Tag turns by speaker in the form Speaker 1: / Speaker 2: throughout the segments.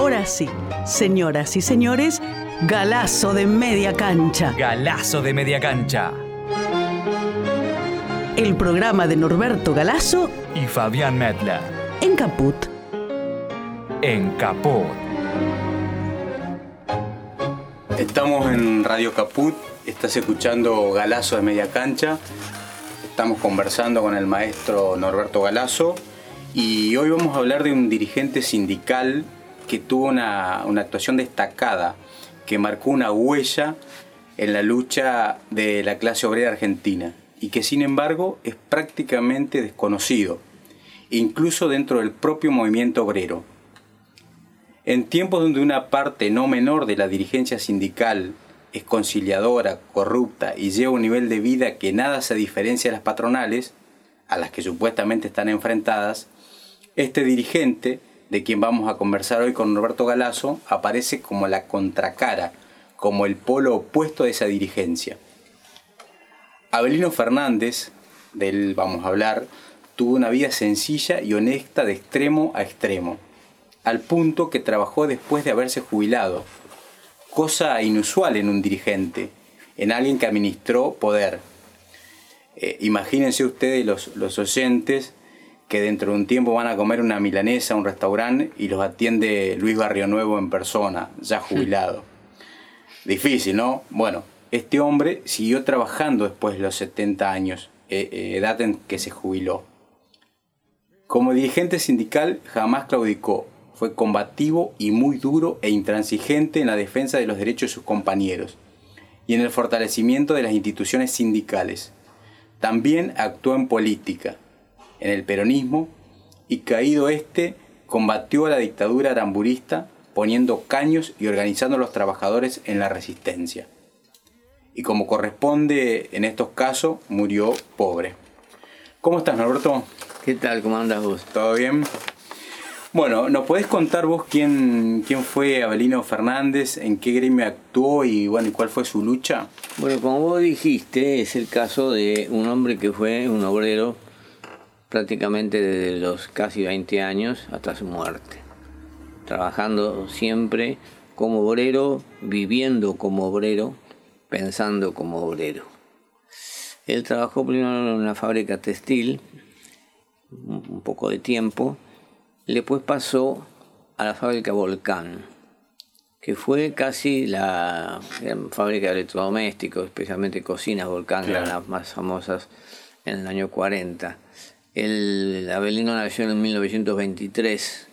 Speaker 1: Ahora sí, señoras y señores, galazo de media cancha.
Speaker 2: Galazo de media cancha.
Speaker 1: El programa de Norberto Galazo
Speaker 2: Y Fabián Medler.
Speaker 1: en Caput.
Speaker 2: En Caput.
Speaker 3: Estamos en Radio Caput, estás escuchando Galazo de Media Cancha. Estamos conversando con el maestro Norberto Galazo y hoy vamos a hablar de un dirigente sindical que tuvo una, una actuación destacada, que marcó una huella en la lucha de la clase obrera argentina y que sin embargo es prácticamente desconocido, incluso dentro del propio movimiento obrero. En tiempos donde una parte no menor de la dirigencia sindical es conciliadora, corrupta y lleva un nivel de vida que nada se diferencia de las patronales, a las que supuestamente están enfrentadas, este dirigente, de quien vamos a conversar hoy con Roberto Galazo, aparece como la contracara, como el polo opuesto de esa dirigencia. Abelino Fernández, de él vamos a hablar, tuvo una vida sencilla y honesta de extremo a extremo, al punto que trabajó después de haberse jubilado, cosa inusual en un dirigente, en alguien que administró poder. Eh, imagínense ustedes los, los oyentes que dentro de un tiempo van a comer una milanesa a un restaurante y los atiende Luis Barrio Nuevo en persona, ya jubilado. Difícil, ¿no? Bueno, este hombre siguió trabajando después de los 70 años, eh, eh, edad en que se jubiló. Como dirigente sindical jamás claudicó, fue combativo y muy duro e intransigente en la defensa de los derechos de sus compañeros y en el fortalecimiento de las instituciones sindicales. También actuó en política, en el peronismo, y caído este, combatió a la dictadura aramburista poniendo caños y organizando a los trabajadores en la resistencia. Y como corresponde en estos casos, murió pobre. ¿Cómo estás, Norberto?
Speaker 4: ¿Qué tal? ¿Cómo andas vos?
Speaker 3: ¿Todo bien? Bueno, ¿nos podés contar vos quién, quién fue Abelino Fernández, en qué gremio actuó y bueno, y cuál fue su lucha?
Speaker 4: Bueno, como vos dijiste, es el caso de un hombre que fue un obrero prácticamente desde los casi 20 años hasta su muerte, trabajando siempre como obrero, viviendo como obrero, pensando como obrero. Él trabajó primero en una fábrica textil, un poco de tiempo, después pasó a la fábrica Volcán, que fue casi la gran fábrica de electrodomésticos, especialmente cocinas Volcán, que eran
Speaker 3: Claro.
Speaker 4: las más famosas en el año 40. El Abelino nació en 1923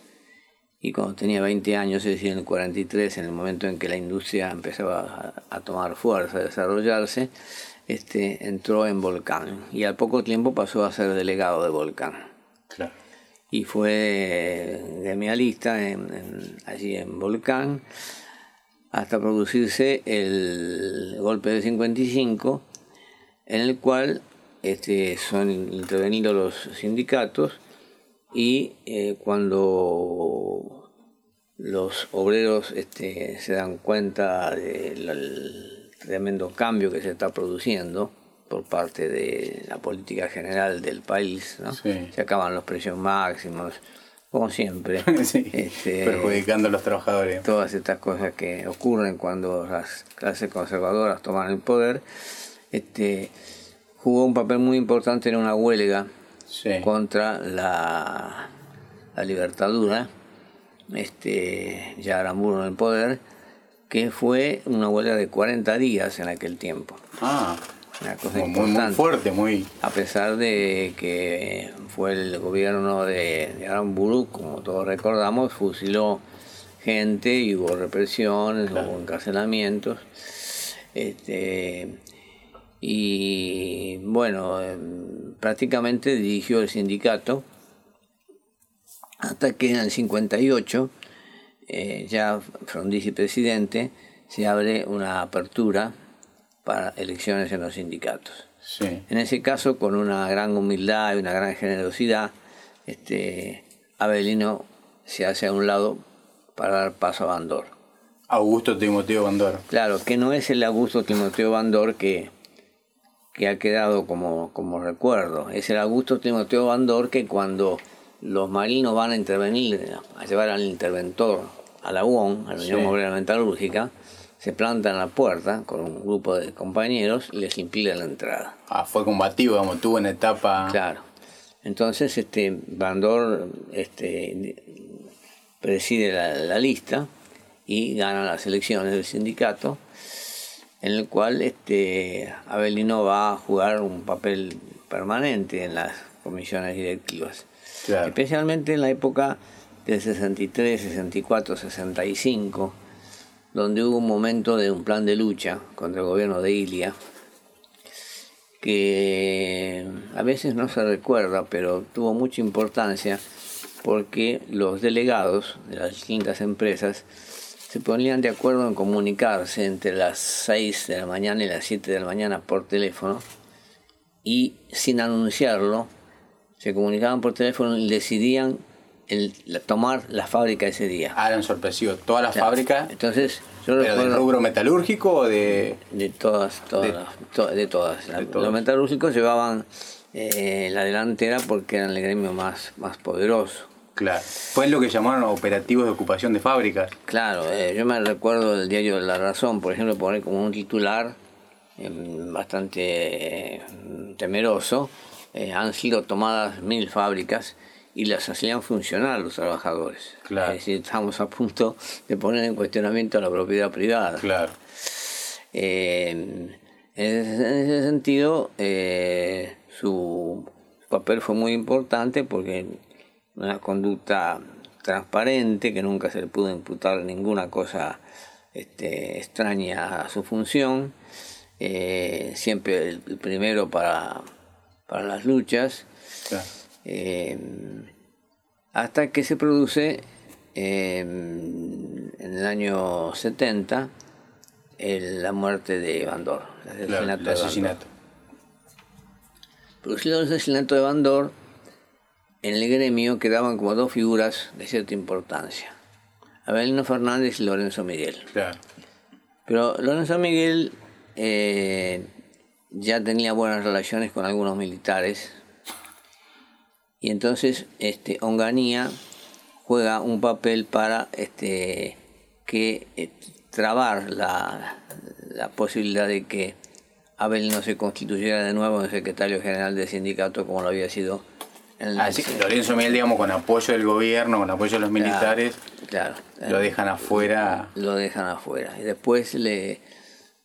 Speaker 4: y cuando tenía 20 años, es decir, en el 43, en el momento en que la industria empezaba a, tomar fuerza, a desarrollarse, este, entró en Volcán y al poco tiempo pasó a ser delegado de Volcán
Speaker 3: Claro.
Speaker 4: y fue gremialista en- en- allí en Volcán hasta producirse el golpe de 55 en el cual este, son intervenidos los sindicatos y eh, cuando los obreros este, se dan cuenta del tremendo cambio que se está produciendo por parte de la política general del país, ¿no?
Speaker 3: Sí.
Speaker 4: se acaban los precios máximos, como siempre.
Speaker 3: Sí,
Speaker 4: Este,
Speaker 3: perjudicando a los trabajadores.
Speaker 4: todas estas cosas que ocurren cuando las clases conservadoras toman el poder, este, jugó un papel muy importante en una huelga
Speaker 3: Sí.
Speaker 4: contra la, la libertadura, este, ya Aramburu en el poder, que fue una huelga de 40 días en aquel tiempo.
Speaker 3: Ah,
Speaker 4: Una cosa
Speaker 3: muy, muy fuerte, muy...
Speaker 4: A pesar de que fue el gobierno de, de Aramburu, como todos recordamos, fusiló gente y hubo represiones, hubo encarcelamientos. Este, y bueno, em, prácticamente dirigió el sindicato hasta que en el 58, eh, ya Frondizi presidente, se abre una apertura para elecciones en los sindicatos.
Speaker 3: Sí.
Speaker 4: En ese caso, con una gran humildad y una gran generosidad, este, Abelino se hace a un lado para dar paso a Bandor.
Speaker 3: Augusto Timoteo Bandor.
Speaker 4: Claro, que no es el Augusto Timoteo Bandor que, que ha quedado como, como recuerdo. Es el Augusto Timoteo Bandor que cuando los marinos van a intervenir, a llevar al interventor a la UON, a la Unión
Speaker 3: Sí.
Speaker 4: Obrera Metalúrgica, se plantan a la puerta con un grupo de compañeros y les impiden la entrada.
Speaker 3: Ah, fue combativo, digamos, tuvo una etapa.
Speaker 4: Claro. Entonces, este, Bandor este, preside la, la lista y gana las elecciones del sindicato, en el cual este, Abelino va a jugar un papel permanente en las comisiones directivas.
Speaker 3: Claro.
Speaker 4: Especialmente en la época del 63, 64, 65, donde hubo un momento de un plan de lucha contra el gobierno de Ilia, que a veces no se recuerda, pero tuvo mucha importancia porque los delegados de las distintas empresas se ponían de acuerdo en comunicarse entre las 6 de la mañana y las 7 de la mañana por teléfono y sin anunciarlo se comunicaban por teléfono y decidían el, la- tomar la fábrica ese día.
Speaker 3: Ah, eran sorpresivos. Todas las
Speaker 4: O sea,
Speaker 3: fábricas,
Speaker 4: Entonces, yo
Speaker 3: pero del
Speaker 4: recuerdo
Speaker 3: rubro metalúrgico o de.
Speaker 4: de todas, todas,
Speaker 3: De-
Speaker 4: to- de todas. La-
Speaker 3: de.
Speaker 4: Los metalúrgicos llevaban eh, la delantera porque eran el gremio más, más poderoso.
Speaker 3: Claro. Fue lo que llamaron operativos de ocupación de fábricas.
Speaker 4: Claro, eh, yo me recuerdo del diario de La Razón, por ejemplo, poner como un titular eh, bastante eh, temeroso, eh, han sido tomadas mil fábricas y las hacían funcionar los trabajadores.
Speaker 3: Claro.
Speaker 4: Es decir, estamos a punto de poner en cuestionamiento la propiedad privada.
Speaker 3: Claro.
Speaker 4: En, ese, en ese sentido, eh, su papel fue muy importante porque una conducta transparente, que nunca se le pudo imputar ninguna cosa este, extraña a su función, eh, siempre el, primero para, para las luchas,
Speaker 3: claro.
Speaker 4: eh, hasta que se produce eh, en el año 70 el- la muerte de Bandor, el
Speaker 3: Claro,
Speaker 4: asesinato
Speaker 3: el
Speaker 4: de Bandor.
Speaker 3: asesinato.
Speaker 4: Producido el asesinato de Bandor, en el gremio quedaban como dos figuras de cierta importancia, Abelino Fernández y Lorenzo Miguel.
Speaker 3: Claro.
Speaker 4: Pero Lorenzo Miguel eh, ya tenía buenas relaciones con algunos militares y entonces este, Onganía juega un papel para este, que eh, trabar la, la posibilidad de que Abel no se constituyera de nuevo en secretario general del sindicato como lo había sido el
Speaker 3: Así que Lorenzo Miguel, digamos, con apoyo del gobierno, con apoyo de los militares,
Speaker 4: Claro,
Speaker 3: lo dejan afuera.
Speaker 4: lo dejan afuera. Y después le,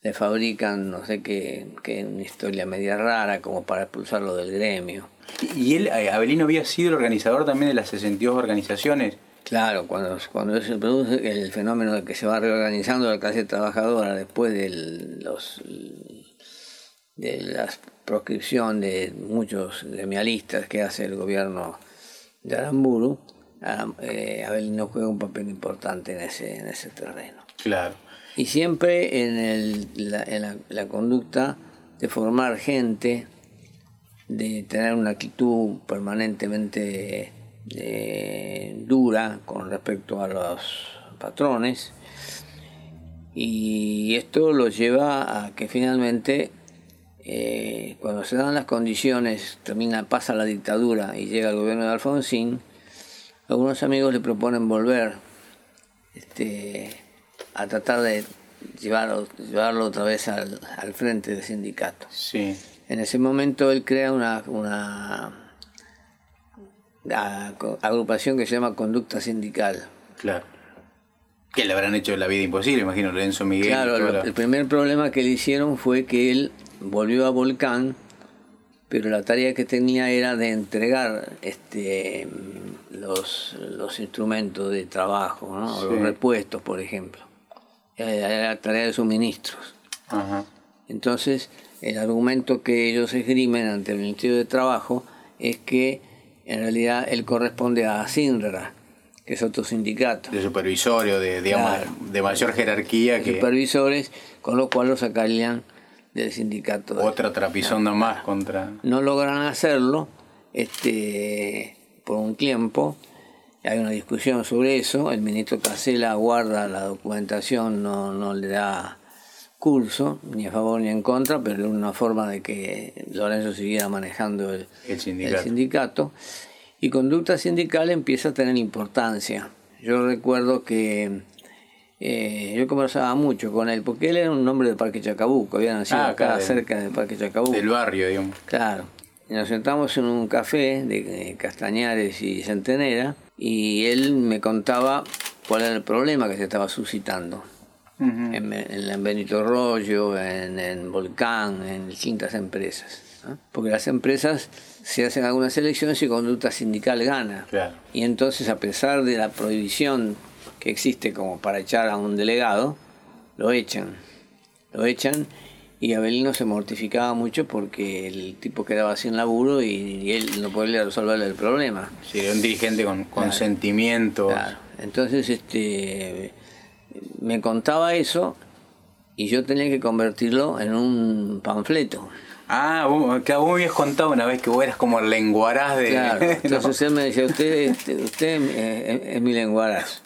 Speaker 4: le fabrican, no sé qué, qué, una historia media rara como para expulsarlo del gremio.
Speaker 3: Y él, eh, Abelino había sido el organizador también de las 62 organizaciones.
Speaker 4: Claro, cuando, cuando se produce el fenómeno de que se va reorganizando la clase trabajadora después de los de la proscripción de muchos gremialistas que hace el gobierno de Aramburu, Aram- eh, Abelino juega un papel importante en ese, en ese terreno.
Speaker 3: Claro.
Speaker 4: Y siempre en, el, la, en la, la conducta de formar gente, de tener una actitud permanentemente eh, dura con respecto a los patrones. Y esto lo lleva a que finalmente, eh, cuando se dan las condiciones, termina, pasa la dictadura y llega el gobierno de Alfonsín, algunos amigos le proponen volver este, a tratar de llevarlo, llevarlo otra vez al, al frente del sindicato.
Speaker 3: Sí.
Speaker 4: En ese momento él crea una, una agrupación que se llama Conducta Sindical.
Speaker 3: Claro. Que le habrán hecho la vida imposible, imagino, Lorenzo Miguel.
Speaker 4: Claro,
Speaker 3: toda
Speaker 4: lo-
Speaker 3: la-
Speaker 4: el primer problema que le hicieron fue que él volvió a Volcán, pero la tarea que tenía era de entregar este, los, los instrumentos de trabajo, ¿no?
Speaker 3: Sí.
Speaker 4: los repuestos, por ejemplo. Era la tarea de suministros.
Speaker 3: Ajá.
Speaker 4: Entonces, el argumento que ellos esgrimen ante el Ministerio de Trabajo es que en realidad él corresponde a SINRA, que es otro sindicato.
Speaker 3: De supervisorio, de, digamos,
Speaker 4: Claro.
Speaker 3: de mayor jerarquía
Speaker 4: de
Speaker 3: que
Speaker 4: supervisores, con lo cual lo sacarían del sindicato.
Speaker 3: otra trapisonda más contra.
Speaker 4: No logran hacerlo este, por un tiempo. Hay una discusión sobre eso. El ministro Casela guarda la documentación, no, no le da curso, ni a favor ni en contra, pero era una forma de que Lorenzo siguiera manejando el,
Speaker 3: El sindicato.
Speaker 4: el sindicato. Y conducta sindical empieza a tener importancia. Yo recuerdo que eh, yo conversaba mucho con él, porque él era un hombre del Parque Chacabuco, había nacido
Speaker 3: Ah,
Speaker 4: acá
Speaker 3: acá del-
Speaker 4: cerca del Parque Chacabuco.
Speaker 3: Del barrio, digamos.
Speaker 4: Claro. Y nos sentamos en un café de eh, Castañares y Centenera y él me contaba cuál era el problema que se estaba suscitando. en, en- en Benito Rollo, en, en Volcán, en distintas empresas. ¿no? Porque las empresas se hacen algunas elecciones y conducta sindical gana.
Speaker 3: Claro.
Speaker 4: Y entonces, a pesar de la prohibición que existe como para echar a un delegado, lo echan. Lo echan y Abelino se mortificaba mucho porque el tipo quedaba sin laburo y, y él no podía resolverle el problema.
Speaker 3: Sí, era un dirigente con, con sentimientos.
Speaker 4: Claro. Entonces, este, me contaba eso y yo tenía que convertirlo en un panfleto.
Speaker 3: Ah, vos, que vos me habías contado una vez que vos eras como el lenguaraz de...
Speaker 4: Claro. Entonces
Speaker 3: ¿no?
Speaker 4: él me decía, usted, este, usted eh, es, es mi lenguaraz.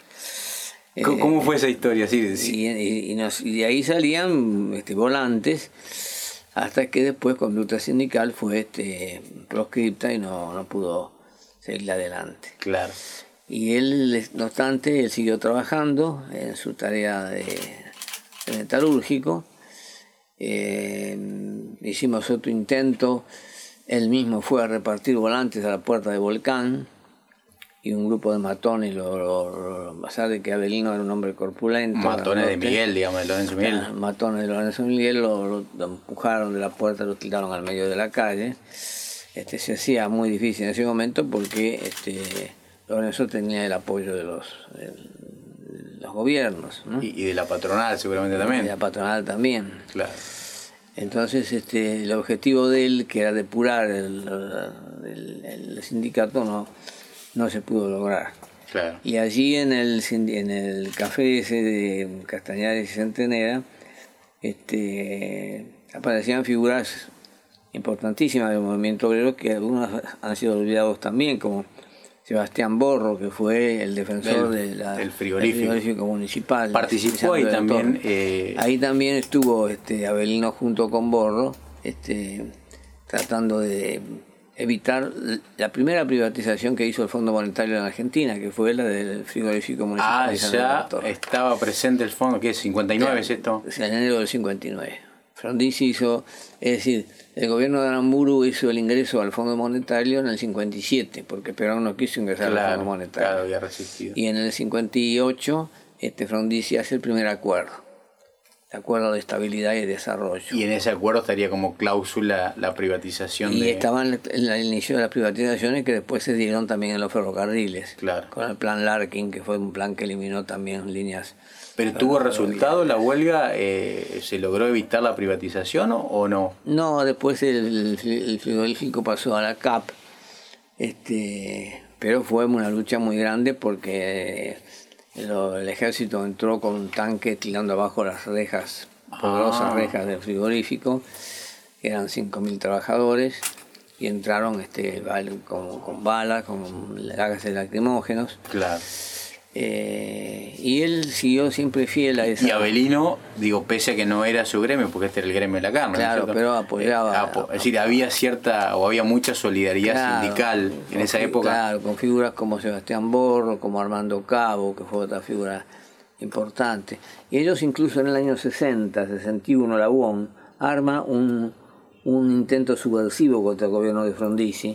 Speaker 3: ¿Cómo- ¿Cómo fue esa historia? Sí, sí.
Speaker 4: Y, y- y nos- y de ahí salían este, volantes hasta que después conducta sindical fue este, proscripta y no, no pudo seguir adelante.
Speaker 3: Claro.
Speaker 4: Y él, no obstante, él siguió trabajando en su tarea de, de metalúrgico. Eh, hicimos otro intento. Él mismo fue a repartir volantes a la puerta de Volcán y un grupo de matones, lo, lo- lo- a pesar de que Abelino era un hombre corpulento.
Speaker 3: Matones de Miguel, digamos, de Lorenzo Miguel.
Speaker 4: Ah, matones de Lorenzo Miguel lo, empujaron de la puerta, lo tiraron al medio de la calle. Este, se hacía muy difícil en ese momento porque este, Lorenzo tenía el apoyo de los, de los gobiernos ¿no?
Speaker 3: Y, y de la patronal seguramente
Speaker 4: y
Speaker 3: también.
Speaker 4: de la patronal también.
Speaker 3: Claro.
Speaker 4: Entonces este, el objetivo de él, que era depurar el, el- el sindicato, no, no se pudo lograr.
Speaker 3: Claro.
Speaker 4: Y allí en el, en el café ese de Castañares y Centenera este, aparecían figuras importantísimas del movimiento obrero que algunos han sido olvidados también, como Sebastián Borro, que fue el defensor
Speaker 3: Del-
Speaker 4: de la-
Speaker 3: del frigorífico.
Speaker 4: municipal.
Speaker 3: Participó ahí también, eh,
Speaker 4: Ahí también estuvo este, Abelino junto con Borro, este, tratando de evitar la primera privatización que hizo el Fondo Monetario en Argentina, que fue la del frigorífico municipal.
Speaker 3: Ah, ya estaba presente el fondo, ¿qué es? ¿59 es esto?
Speaker 4: En enero del 59. Frondizi hizo, es decir, el gobierno de Aramburu hizo el ingreso al Fondo Monetario en el 57, porque Perón no quiso ingresar al Fondo Monetario.
Speaker 3: claro, había resistido.
Speaker 4: Y en el 58, este Frondizi hace el primer acuerdo, el acuerdo de estabilidad y desarrollo.
Speaker 3: Y en ese acuerdo estaría como cláusula la privatización
Speaker 4: Y
Speaker 3: de...
Speaker 4: estaban en el- inicio de las privatizaciones que después se dieron también en los ferrocarriles.
Speaker 3: Claro.
Speaker 4: Con el plan Larkin, que fue un plan que eliminó también líneas.
Speaker 3: ¿Pero tuvo resultado la huelga? Eh, ¿Se logró evitar la privatización o, o no?
Speaker 4: No, después el, el frigorífico pasó a la CAP, este, pero fue una lucha muy grande porque el ejército entró con un tanque tirando abajo las rejas, poderosas
Speaker 3: Ah.
Speaker 4: rejas del frigorífico, que eran 5.000 trabajadores, y entraron este, con, con balas, con gases lacrimógenos.
Speaker 3: Claro.
Speaker 4: Eh, y él siguió siempre fiel a esa...
Speaker 3: Y Abelino, digo, pese a que no era su gremio, porque este era el gremio de la carne. ¿no es
Speaker 4: Claro, pero apoyaba-
Speaker 3: Eh, apo- es decir, había cierta, o había mucha solidaridad
Speaker 4: Claro,
Speaker 3: sindical en esa época.
Speaker 4: Claro, con figuras como Sebastián Borro, como Armando Cabo, que fue otra figura importante. Y ellos incluso en el año 60, 61, la UON arma un, un intento subversivo contra el gobierno de Frondizi,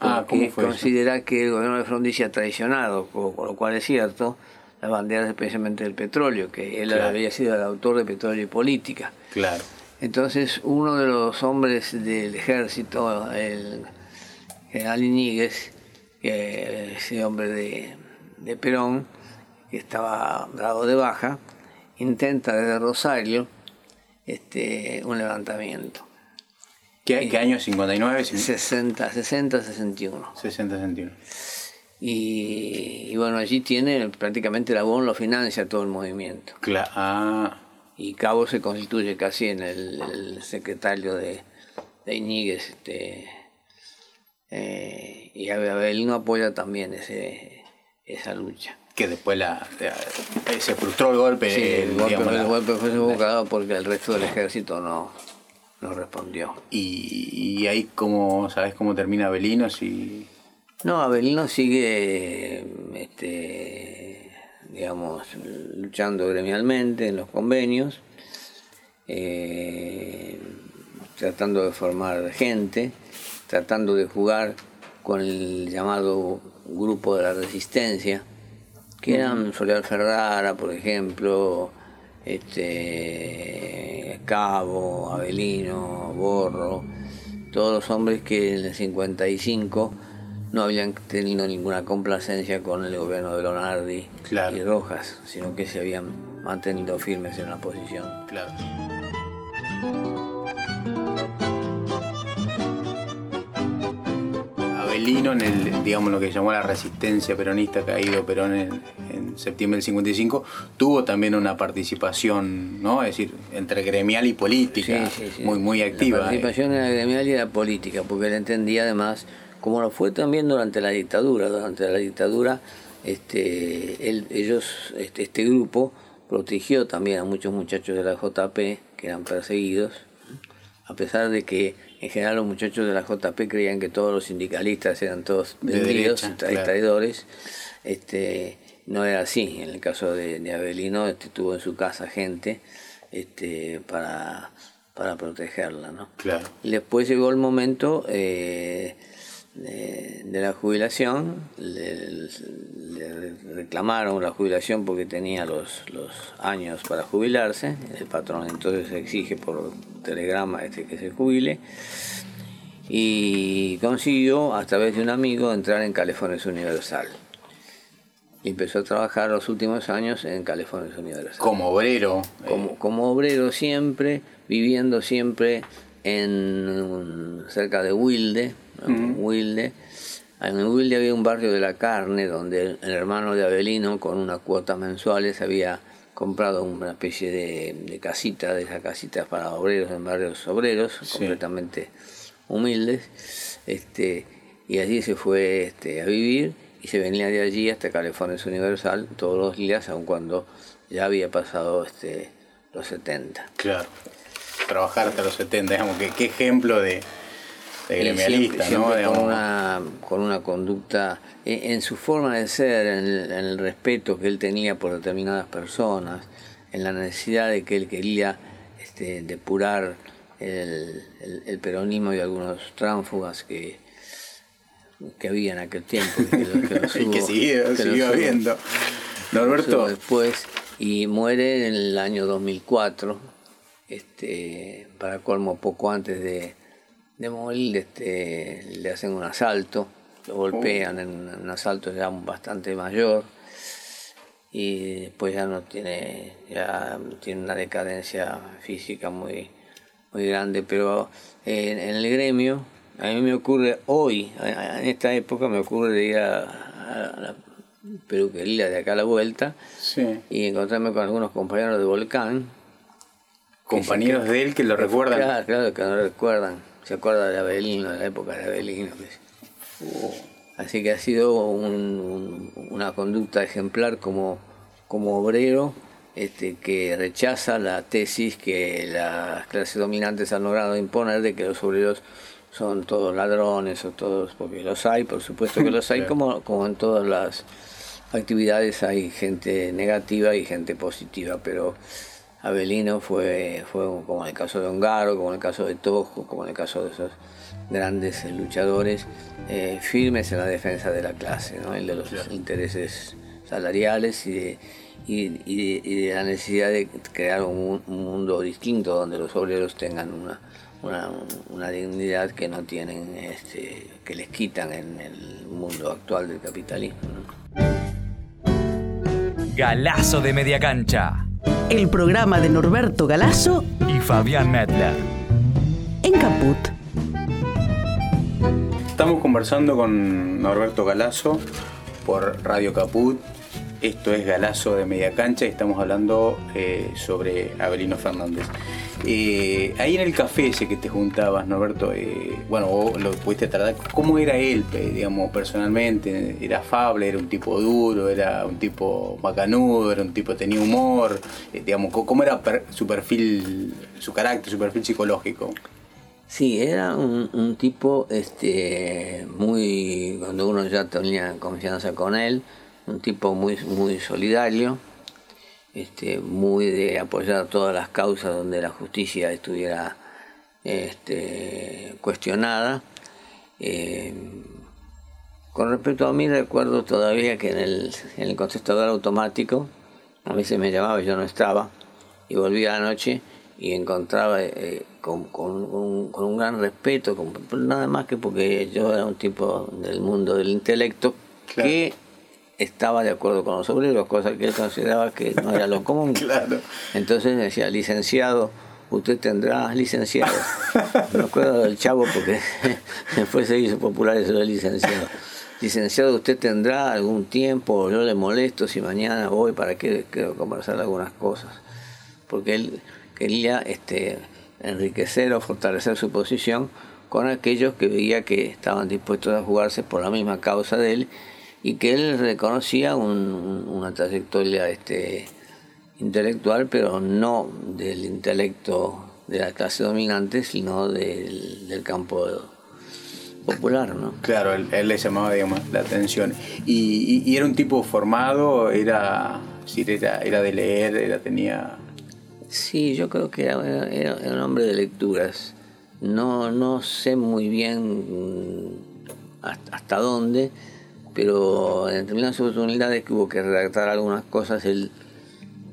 Speaker 3: Ah,
Speaker 4: porque
Speaker 3: ¿cómo fue eso?
Speaker 4: considera que el gobierno de Frondizi ha traicionado, con, con lo cual es cierto, las banderas especialmente del petróleo, que él
Speaker 3: Claro.
Speaker 4: había sido el autor de Petróleo y Política.
Speaker 3: Claro.
Speaker 4: Entonces uno de los hombres del ejército, el general Iñiguez, que ese hombre de, de Perón, que estaba dado de baja, intenta desde Rosario este, un levantamiento.
Speaker 3: ¿Qué, qué año? ¿59?
Speaker 4: 60, 60, 61.
Speaker 3: 60 centímetros.
Speaker 4: Y, y bueno, allí tiene prácticamente la UON lo financia todo el movimiento.
Speaker 3: Cla- ah,
Speaker 4: y Cabo se constituye casi en el, el secretario de, de Iñiguez este, eh, y Abelino apoya también ese, esa lucha.
Speaker 3: que después la, la- eh, se frustró el golpe.
Speaker 4: Sí,
Speaker 3: eh,
Speaker 4: el golpe,
Speaker 3: digamos,
Speaker 4: el golpe fue sofocado porque el resto del ejército no, no respondió.
Speaker 3: y, y ahí, como ¿sabes cómo termina Abelino? Si,
Speaker 4: No, Abelino sigue este, digamos, digamos, luchando gremialmente en los convenios, eh, tratando de formar gente, tratando de jugar con el llamado grupo de la resistencia, que eran Soledad Ferrara, por ejemplo, este, Cabo, Avelino, Borro, todos los hombres que en el 55 no habían tenido ninguna complacencia con el gobierno de Lonardi y Rojas, sino que se habían mantenido firmes en la posición.
Speaker 3: Claro. Avelino, en el, digamos lo que llamó la resistencia peronista caído Perón en, en septiembre del 55, tuvo también una participación, ¿no? Es decir, entre gremial y política, muy muy activa.
Speaker 4: La participación era gremial y era política, porque él entendía además, como lo fue también durante la dictadura, durante la dictadura, este, él, ellos, este, este grupo protegió también a muchos muchachos de la JP que eran perseguidos, a pesar de que en general los muchachos de la JP creían que todos los sindicalistas eran todos vendidos, traidores. Este, no era así. En el caso de, de Avelino, este, tuvo en su casa gente este, para, para protegerla. ¿no?
Speaker 3: Claro.
Speaker 4: Y después llegó el momento eh, de, la jubilación, le, reclamaron la jubilación porque tenía los, los años para jubilarse, el patrón entonces exige por telegrama este que se jubile, y consiguió a través de un amigo entrar en California Universal. Y empezó a trabajar los últimos años en California Universal.
Speaker 3: Como obrero.
Speaker 4: Como, como obrero siempre, viviendo siempre en cerca de Wilde, Wilde. En Wilde había un barrio de la carne donde el, hermano de Avelino, con una cuota mensuales, había comprado una especie de, casita, de esas casitas para obreros en barrios obreros, completamente humildes. Este, y allí se fue este, a vivir y se venía de allí hasta California Universal todos los días, aun cuando ya había pasado este, los 70.
Speaker 3: Claro, trabajar hasta los 70, digamos, que qué ejemplo de, gremialista, ¿no?
Speaker 4: Con, una, con una conducta, en, su forma de ser, en el, respeto que él tenía por determinadas personas, en la necesidad de que él quería este, depurar el, el, peronismo y algunos tránsfugas que, que había en aquel tiempo.
Speaker 3: Que, y que siguió, habiendo. Norberto.
Speaker 4: Después, y muere en el año 2004, este, para colmo poco antes de, de morir este, le hacen un asalto, lo golpean en un asalto ya bastante mayor y después ya no tiene, ya tiene una decadencia física muy, muy grande, pero en, el gremio, a mí me ocurre hoy, en esta época me ocurre de ir a, la peluquería de acá a la vuelta y encontrarme con algunos compañeros de Volcán.
Speaker 3: Compañeros de él que lo recuerdan.
Speaker 4: Claro, claro, que no lo recuerdan se acuerda de Avelino, de la época de Avelino. Así que ha sido una conducta ejemplar como, como obrero este, que rechaza la tesis que las clases dominantes han logrado imponer de que los obreros son todos ladrones o todos, porque los hay, por supuesto que los hay, como, como en todas las actividades hay gente negativa y gente positiva, pero Avelino fue, fue como en el caso de Ongaro, como en el caso de Tojo, como en el caso de esos grandes luchadores eh, firmes en la defensa de la clase, ¿no? el de los intereses salariales y de, y, de, la necesidad de crear un, mundo distinto donde los obreros tengan una, una, dignidad que no tienen, este, que les quitan en el mundo actual del capitalismo.
Speaker 2: Galazo de media cancha
Speaker 1: el programa de Norberto Galazo
Speaker 2: y Fabián Medler.
Speaker 1: En Caput.
Speaker 3: Estamos conversando con Norberto Galazo por Radio Caput. Esto es Galazo de Media Cancha y estamos hablando eh, sobre Abelino Fernández. Eh, ahí en el café ese que te juntabas, Norberto, eh, bueno, vos lo pudiste tratar, ¿cómo era él, digamos, personalmente? ¿Era afable, era un tipo duro, era un tipo macanudo, era un tipo que tenía humor? Eh, digamos, ¿cómo era su perfil, su carácter, su perfil psicológico?
Speaker 4: Sí, era un, tipo este, muy, cuando uno ya tenía confianza con él, un tipo muy, muy solidario, este, muy de apoyar todas las causas donde la justicia estuviera este, cuestionada. Eh, con respecto a mí, recuerdo todavía que en el, en el contestador automático, a veces me llamaba y yo no estaba, y volvía a la noche y encontraba eh, con, un, con, un, gran respeto, nada más que porque yo era un tipo del mundo del intelecto que estaba de acuerdo con los obreros, cosa que él consideraba que no era lo común.
Speaker 3: claro.
Speaker 4: Entonces decía, licenciado, usted tendrá licenciado. Me acuerdo del chavo porque después se hizo popular eso de licenciado. Licenciado, usted tendrá algún tiempo, yo le molesto si mañana voy para que quiero conversar algunas cosas. Porque él quería este, enriquecer o fortalecer su posición con aquellos que veía que estaban dispuestos a jugarse por la misma causa de él y que él reconocía una trayectoria este, intelectual, pero no del intelecto de la clase dominante, sino del, campo popular, ¿no?
Speaker 3: Claro, él, le llamaba, digamos, la atención. Y, era un tipo formado, era, era, era de leer, era, tenía...
Speaker 4: Sí, yo creo que era, era, un hombre de lecturas. No, no sé muy bien hasta, hasta dónde, pero en determinadas oportunidades que hubo que redactar algunas cosas, él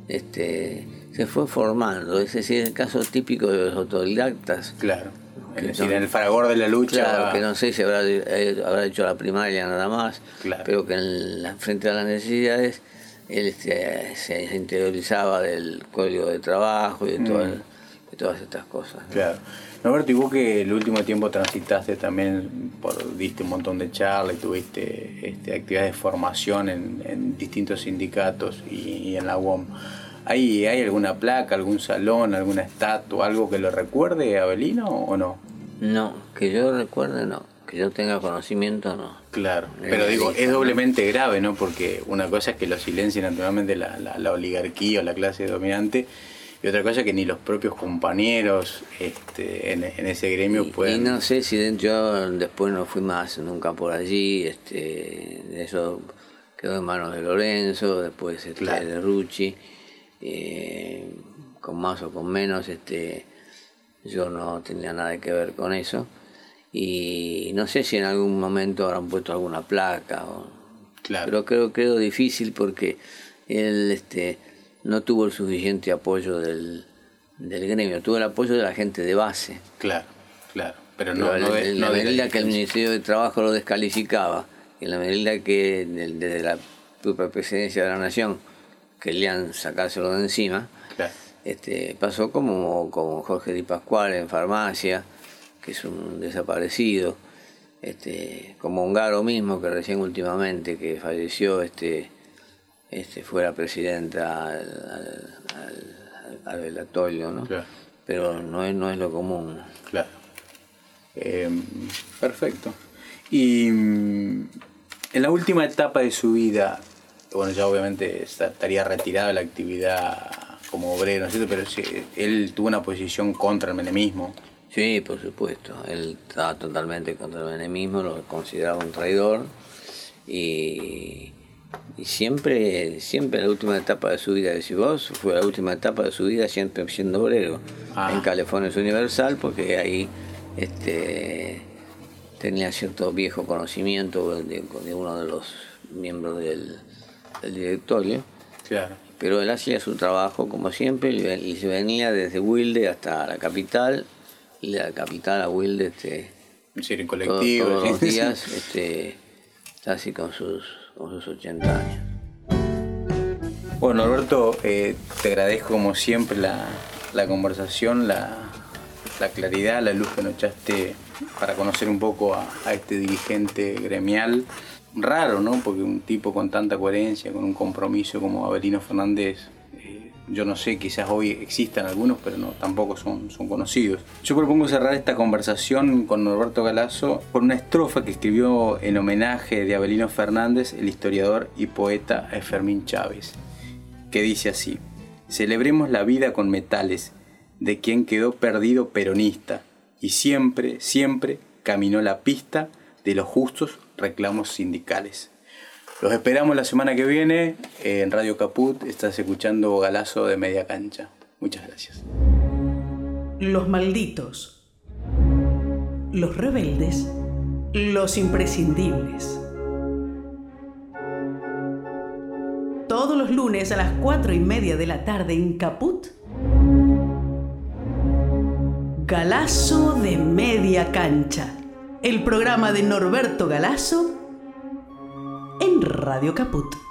Speaker 4: este, se fue formando. Es decir, el caso típico de los autodidactas.
Speaker 3: Claro. Es decir, en el fragor de la lucha.
Speaker 4: Claro, que no sé si habrá, eh, habrá hecho la primaria nada más, pero que en la, frente a las necesidades él este, se interiorizaba del código de trabajo y de, todas, mm. de todas estas cosas.
Speaker 3: Claro. Norberto, y vos que el último tiempo transitaste también, por, diste un montón de charlas y tuviste este, actividades de formación en, distintos sindicatos y, en la UOM. ¿Hay, ¿Hay alguna placa, algún salón, alguna estatua, algo que lo recuerde a Belino o no?
Speaker 4: No, que yo recuerde no, que yo tenga conocimiento no.
Speaker 3: Claro, pero digo, es doblemente grave, ¿no? Porque una cosa es que lo silencie naturalmente la, la, la oligarquía o la clase dominante y otra cosa que ni los propios compañeros este, en, ese gremio pueden...
Speaker 4: Y no sé si yo después no fui más nunca por allí, este, eso quedó en manos de Lorenzo, después este, de Rucci, eh, con más o con menos, este, yo no tenía nada que ver con eso. Y no sé si en algún momento habrán puesto alguna placa, o,
Speaker 3: claro.
Speaker 4: pero creo, creo difícil porque él... Este, no tuvo el suficiente apoyo del, del gremio, tuvo el apoyo de la gente de base.
Speaker 3: Claro, claro. Pero no,
Speaker 4: en la medida que el Ministerio de Trabajo lo descalificaba, en la medida que desde la propia presidencia de la Nación querían sacárselo de encima, este, pasó como, como Jorge Di Pascual en farmacia, que es un desaparecido, este, como Ungaro mismo, que recién últimamente, que falleció este, este, fuera presidenta al, al, ¿no? Pero no es, no es lo común.
Speaker 3: Claro. Em, perfecto. Y mm, en la última etapa de su vida, bueno, ya obviamente estaría retirado de la actividad como obrero, ¿no Pero él tuvo una posición contra el menemismo.
Speaker 4: Sí, por supuesto. Él estaba totalmente contra el menemismo, lo consideraba un traidor y y siempre, siempre la última etapa de su vida, decís vos, fue la última etapa de su vida siempre siendo obrero. Ah. En California es Universal, porque ahí este, tenía cierto viejo conocimiento de, uno de los miembros del, directorio.
Speaker 3: Claro.
Speaker 4: Pero él hacía su trabajo como siempre y se venía desde Wilde hasta la capital y de la capital a Wilde este,
Speaker 3: en colectivo,
Speaker 4: todos, los días, este, casi con sus con sus 80 años.
Speaker 3: Bueno, Alberto, eh, te agradezco como siempre la, conversación, la, claridad, la luz que nos echaste para conocer un poco a, este dirigente gremial. Raro, ¿no? Porque un tipo con tanta coherencia, con un compromiso como Avelino Fernández, yo no sé, quizás hoy existan algunos, pero no, tampoco son, son conocidos. Yo propongo cerrar esta conversación con Norberto Galazo por una estrofa que escribió en homenaje de Abelino Fernández, el historiador y poeta Fermín Chávez, que dice así, celebremos la vida con metales de quien quedó perdido peronista y siempre, siempre caminó la pista de los justos reclamos sindicales. Los esperamos la semana que viene en Radio Caput. Estás escuchando Galazo de Media Cancha. Muchas gracias.
Speaker 1: Los malditos. Los rebeldes. Los imprescindibles. Todos los lunes a las cuatro y media de la tarde en Caput. Galazo de Media Cancha. El programa de Norberto Galazo en Radio Caput.